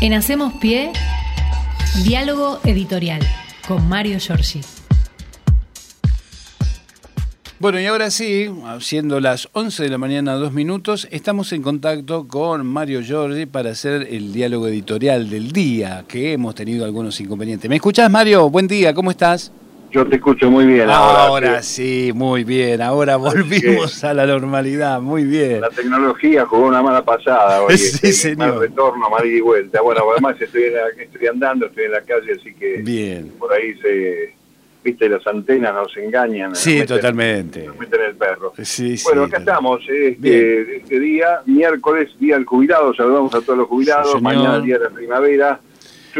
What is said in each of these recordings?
En Hacemos Pie, diálogo editorial con Mario Giorgi. Bueno, y ahora sí, siendo las 11 de la mañana, dos minutos, estamos en contacto con Mario Giorgi para hacer el diálogo editorial del día, que hemos tenido algunos inconvenientes. ¿Me escuchás, Mario? Buen día, ¿cómo estás? Yo te escucho muy bien. Ahora, ahora sí, muy bien. Ahora volvimos a la normalidad, muy bien. La tecnología jugó una mala pasada hoy. sí, este, señor. Mal retorno, mal y vuelta. Bueno, además estoy, en la- estoy andando, estoy en la calle, así que Bien. por ahí se... Viste, las antenas nos engañan. nos Sí, meten- totalmente. Nos meten el perro. Sí, sí. Bueno, acá estamos, este, este día, miércoles, día del jubilado, saludamos a todos los jubilados, Sí, mañana día de la primavera,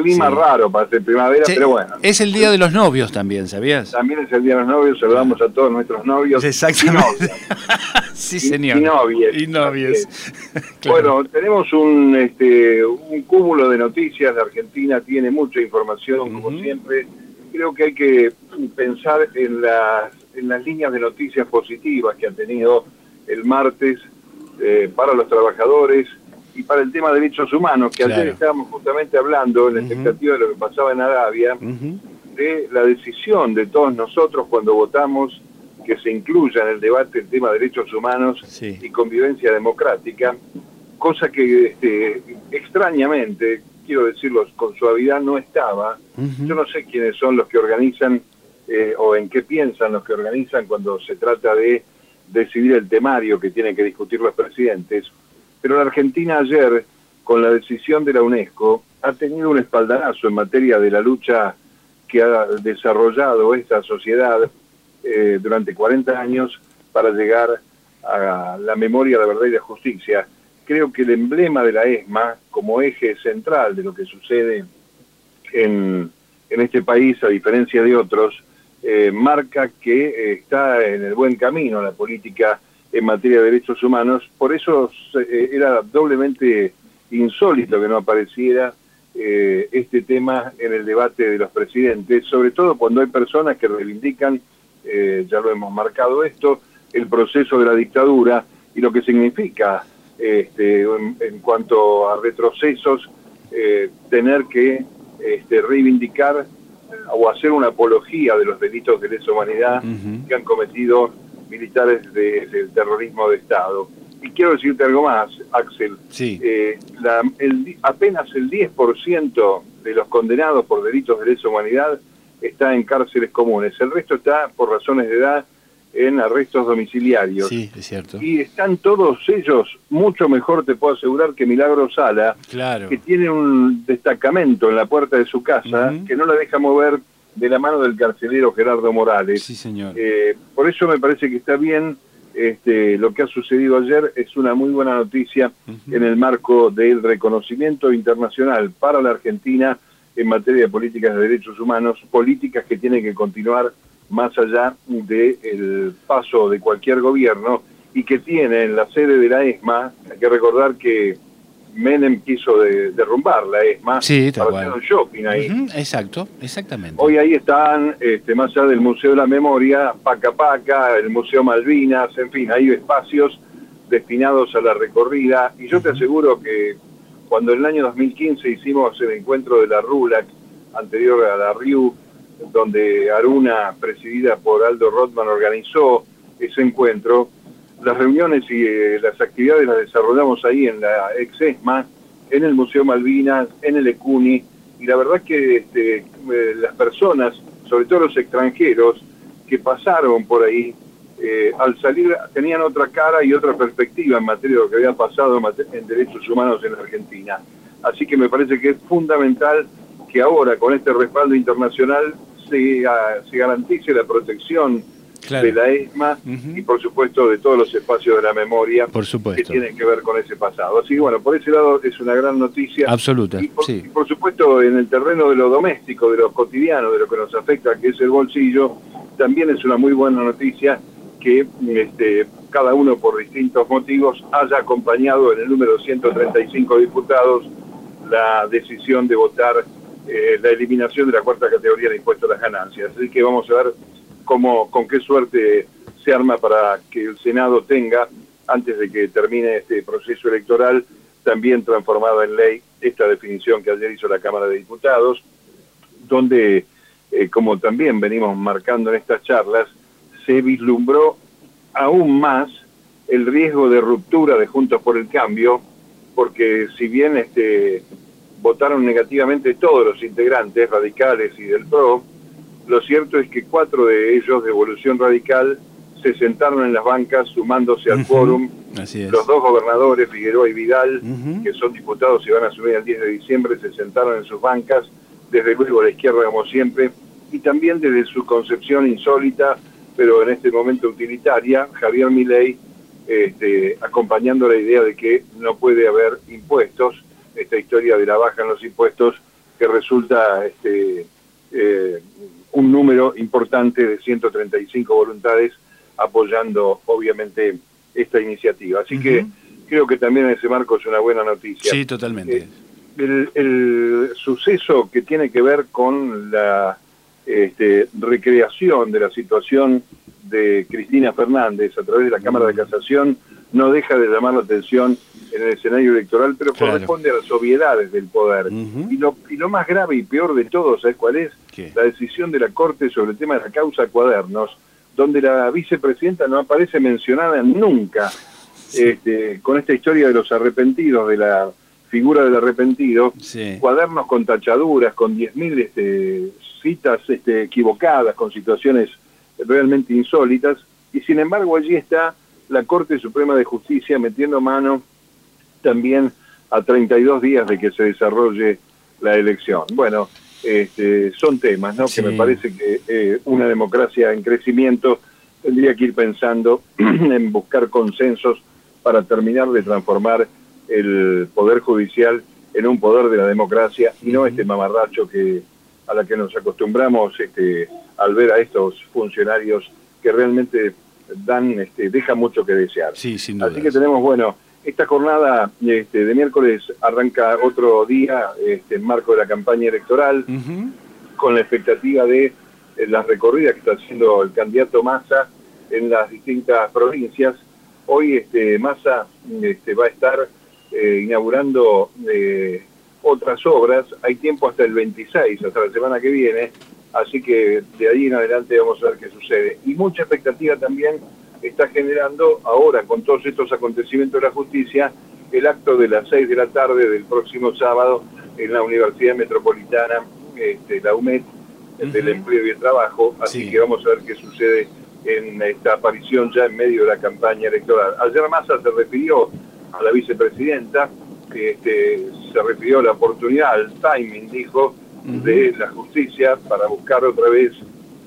clima Sí. raro para ser primavera, Sí, pero bueno. Es el día de los novios también, ¿sabías? También es el día de los novios, saludamos a todos nuestros novios. Exactamente. y novias. sí, Y- señor. y. Y novies. Claro. Bueno, tenemos un, este, un cúmulo de noticias. La Argentina tiene mucha información, como siempre. Creo que hay que pensar en las, en las líneas de noticias positivas que ha tenido el martes eh, para los trabajadores y para el tema de derechos humanos, que Claro. ayer estábamos justamente hablando en la expectativa de lo que pasaba en Arabia de la decisión de todos nosotros cuando votamos que se incluya en el debate el tema de derechos humanos Sí. y convivencia democrática, cosa que este, extrañamente, quiero decirlo con suavidad, no estaba. Yo no sé quiénes son los que organizan eh, o en qué piensan los que organizan cuando se trata de decidir el temario que tienen que discutir los presidentes, pero la Argentina ayer, con la decisión de la UNESCO, ha tenido un espaldarazo en materia de la lucha que ha desarrollado esta sociedad eh, durante 40 años para llegar a la memoria, la verdad y la justicia. Creo que el emblema de la ESMA, como eje central de lo que sucede en, en este país, a diferencia de otros, eh, marca que eh, está en el buen camino la política en materia de derechos humanos. Por eso eh, era doblemente insólito que no apareciera eh, este tema en el debate de los presidentes, sobre todo cuando hay personas que reivindican, eh, ya lo hemos marcado esto, el proceso de la dictadura y lo que significa este, en, en cuanto a retrocesos, eh, tener que este, reivindicar o hacer una apología de los delitos de lesa humanidad que han cometido militares de- del terrorismo de Estado. Y quiero decirte algo más, Axel. Sí. Eh, la- el apenas el 10% de los condenados por delitos de lesa humanidad está en cárceles comunes. El resto está, por razones de edad, en arrestos domiciliarios. Sí, es cierto. Y están todos ellos mucho mejor, te puedo asegurar, que Milagro Sala, Claro. que tiene un destacamento en la puerta de su casa que no la deja mover de la mano del carcelero Gerardo Morales. Sí, señor. Eh, por eso me parece que está bien este, lo que ha sucedido ayer, es una muy buena noticia en el marco del reconocimiento internacional para la Argentina en materia de políticas de derechos humanos, políticas que tienen que continuar más allá del paso de cualquier gobierno y que tiene en la sede de la ESMA, hay que recordar que Menem quiso de- derrumbar la ESMA Sí, un shopping ahí. Exacto, exactamente. Hoy ahí están, este, más allá del Museo de la Memoria, Paca Paca, el Museo Malvinas, en fin, hay espacios destinados a la recorrida. Y yo te aseguro que cuando en el año 2015 hicimos el encuentro de la RULAC, anterior a la RIU, donde Aruna, presidida por Aldo Rothman, organizó ese encuentro, las reuniones y eh, las actividades las desarrollamos ahí en la ex-ESMA, en el Museo Malvinas, en el ECUNI, y la verdad que este, eh, las personas, sobre todo los extranjeros, que pasaron por ahí, eh, al salir tenían otra cara y otra perspectiva en materia de lo que había pasado en, derechos humanos en la Argentina. Así que me parece que es fundamental que ahora, con este respaldo internacional, se, se garantice la protección Claro. de la ESMA y, por supuesto, de todos los espacios de la memoria Por que tienen que ver con ese pasado. Así que, bueno, por ese lado es una gran noticia. Absoluta, Y por, sí. y por supuesto, en el terreno de lo doméstico, de lo cotidiano, de lo que nos afecta, que es el bolsillo, también es una muy buena noticia que este, cada uno por distintos motivos haya acompañado en el número 135 diputados la decisión de votar eh, la eliminación de la cuarta categoría de impuesto a las ganancias. Así que vamos a ver cómo, con qué suerte se arma para que el Senado tenga, antes de que termine este proceso electoral, también transformado en ley esta definición que ayer hizo la Cámara de Diputados, donde, eh, como también venimos marcando en estas charlas, se vislumbró aún más el riesgo de ruptura de Juntos por el Cambio, porque si bien este, votaron negativamente todos los integrantes radicales y del PRO, lo cierto es que cuatro de ellos de Evolución Radical se sentaron en las bancas sumándose al quórum. Los dos gobernadores, Figueroa y Vidal, que son diputados y van a subir el 10 de diciembre, se sentaron en sus bancas, desde luego la izquierda como siempre, y también desde su concepción insólita, pero en este momento utilitaria, Javier Milei, este, acompañando la idea de que no puede haber impuestos, esta historia de la baja en los impuestos que resulta este, eh, un número importante de 135 voluntades apoyando obviamente esta iniciativa. Así que creo que también en ese marco es una buena noticia. Sí, totalmente. Eh, el, suceso que tiene que ver con la este, recreación de la situación de Cristina Fernández a través de la Cámara de Casación no deja de llamar la atención en el escenario electoral, pero corresponde a las obviedades del poder. y, lo, y lo más grave y peor de todo, ¿sabes cuál es? La decisión de la Corte sobre el tema de la causa cuadernos, donde la vicepresidenta no aparece mencionada nunca este, con esta historia de los arrepentidos, de la figura del arrepentido, cuadernos con tachaduras, con 10.000 este, citas este, equivocadas, con situaciones realmente insólitas, y sin embargo allí está la Corte Suprema de Justicia metiendo mano también a 32 días de que se desarrolle la elección. Bueno, este, son temas ¿no? que me parece que eh, una democracia en crecimiento tendría que ir pensando en buscar consensos para terminar de transformar el poder judicial en un poder de la democracia y no este mamarracho que a la que nos acostumbramos este, al ver a estos funcionarios que realmente dan este, deja mucho que desear. Sí, Así que tenemos, bueno, esta jornada este, de miércoles arranca otro día este, en marco de la campaña electoral, con la expectativa de eh, las recorridas que está haciendo el candidato Massa en las distintas provincias. Hoy este, Massa este, va a estar eh, inaugurando eh, otras obras, hay tiempo hasta el 26, hasta la semana que viene, así que de ahí en adelante vamos a ver qué sucede. Y mucha expectativa también está generando ahora con todos estos acontecimientos de la justicia el acto de las 6 de la tarde del próximo sábado en la Universidad Metropolitana, este, la UMED, del Empleo y el Trabajo, así que vamos a ver qué sucede en esta aparición ya en medio de la campaña electoral. Ayer Massa se refirió a la vicepresidenta, este, se refirió a la oportunidad, al timing, dijo, de la justicia para buscar otra vez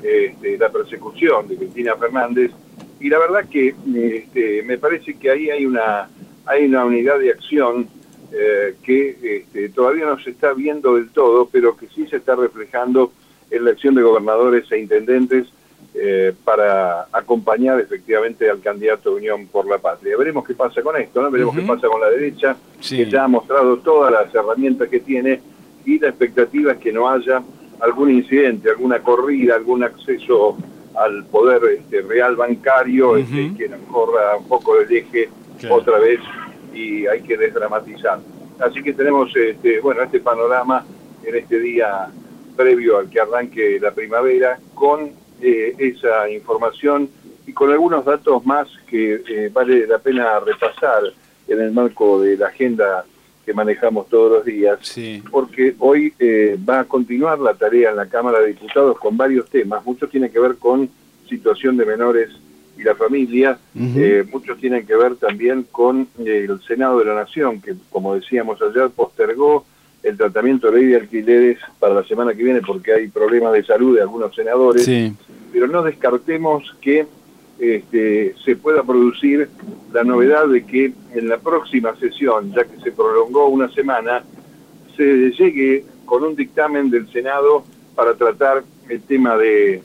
este, la persecución de Cristina Fernández y la verdad que este, me parece que ahí hay una, hay una unidad de acción eh, que este, todavía no se está viendo del todo, pero que sí se está reflejando en la acción de gobernadores e intendentes eh, para acompañar efectivamente al candidato de Unión por la Patria. Veremos qué pasa con esto, ¿no? veremos qué pasa con la derecha, que ya ha mostrado todas las herramientas que tiene y la expectativa es que no haya algún incidente, alguna corrida, algún acceso al poder este, real bancario, este, que nos corra un poco del eje otra vez y hay que desdramatizar. Así que tenemos este, bueno, este panorama en este día previo al que arranque la primavera con eh, esa información y con algunos datos más que eh, vale la pena repasar en el marco de la agenda que manejamos todos los días, porque hoy eh, va a continuar la tarea en la Cámara de Diputados con varios temas, muchos tienen que ver con situación de menores y la familia, eh, muchos tienen que ver también con eh, el Senado de la Nación, que como decíamos ayer, postergó el tratamiento de ley de alquileres para la semana que viene porque hay problemas de salud de algunos senadores, pero no descartemos que este, se pueda producir la novedad de que en la próxima sesión, ya que se prolongó una semana, se llegue con un dictamen del Senado para tratar el tema de,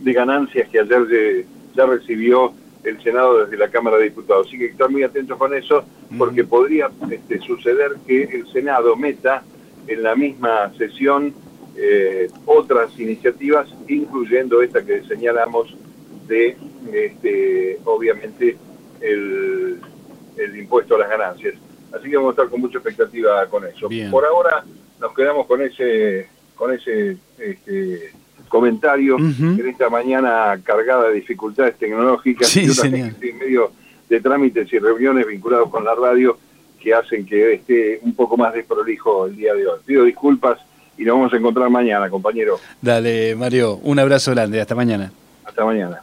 ganancias que ayer ya recibió el Senado desde la Cámara de Diputados. Así que estar muy atentos con eso, porque podría este, suceder que el Senado meta en la misma sesión eh, otras iniciativas, incluyendo esta que señalamos de este, obviamente el, impuesto a las ganancias. Así que vamos a estar con mucha expectativa con eso. Por ahora nos quedamos con ese, con ese este, comentario en esta mañana cargada de dificultades tecnológicas y en medio de trámites y reuniones vinculados con la radio que hacen que esté un poco más desprolijo el día de hoy. Pido disculpas y nos vamos a encontrar mañana, compañero. Dale, Mario, un abrazo grande, hasta mañana. Hasta mañana.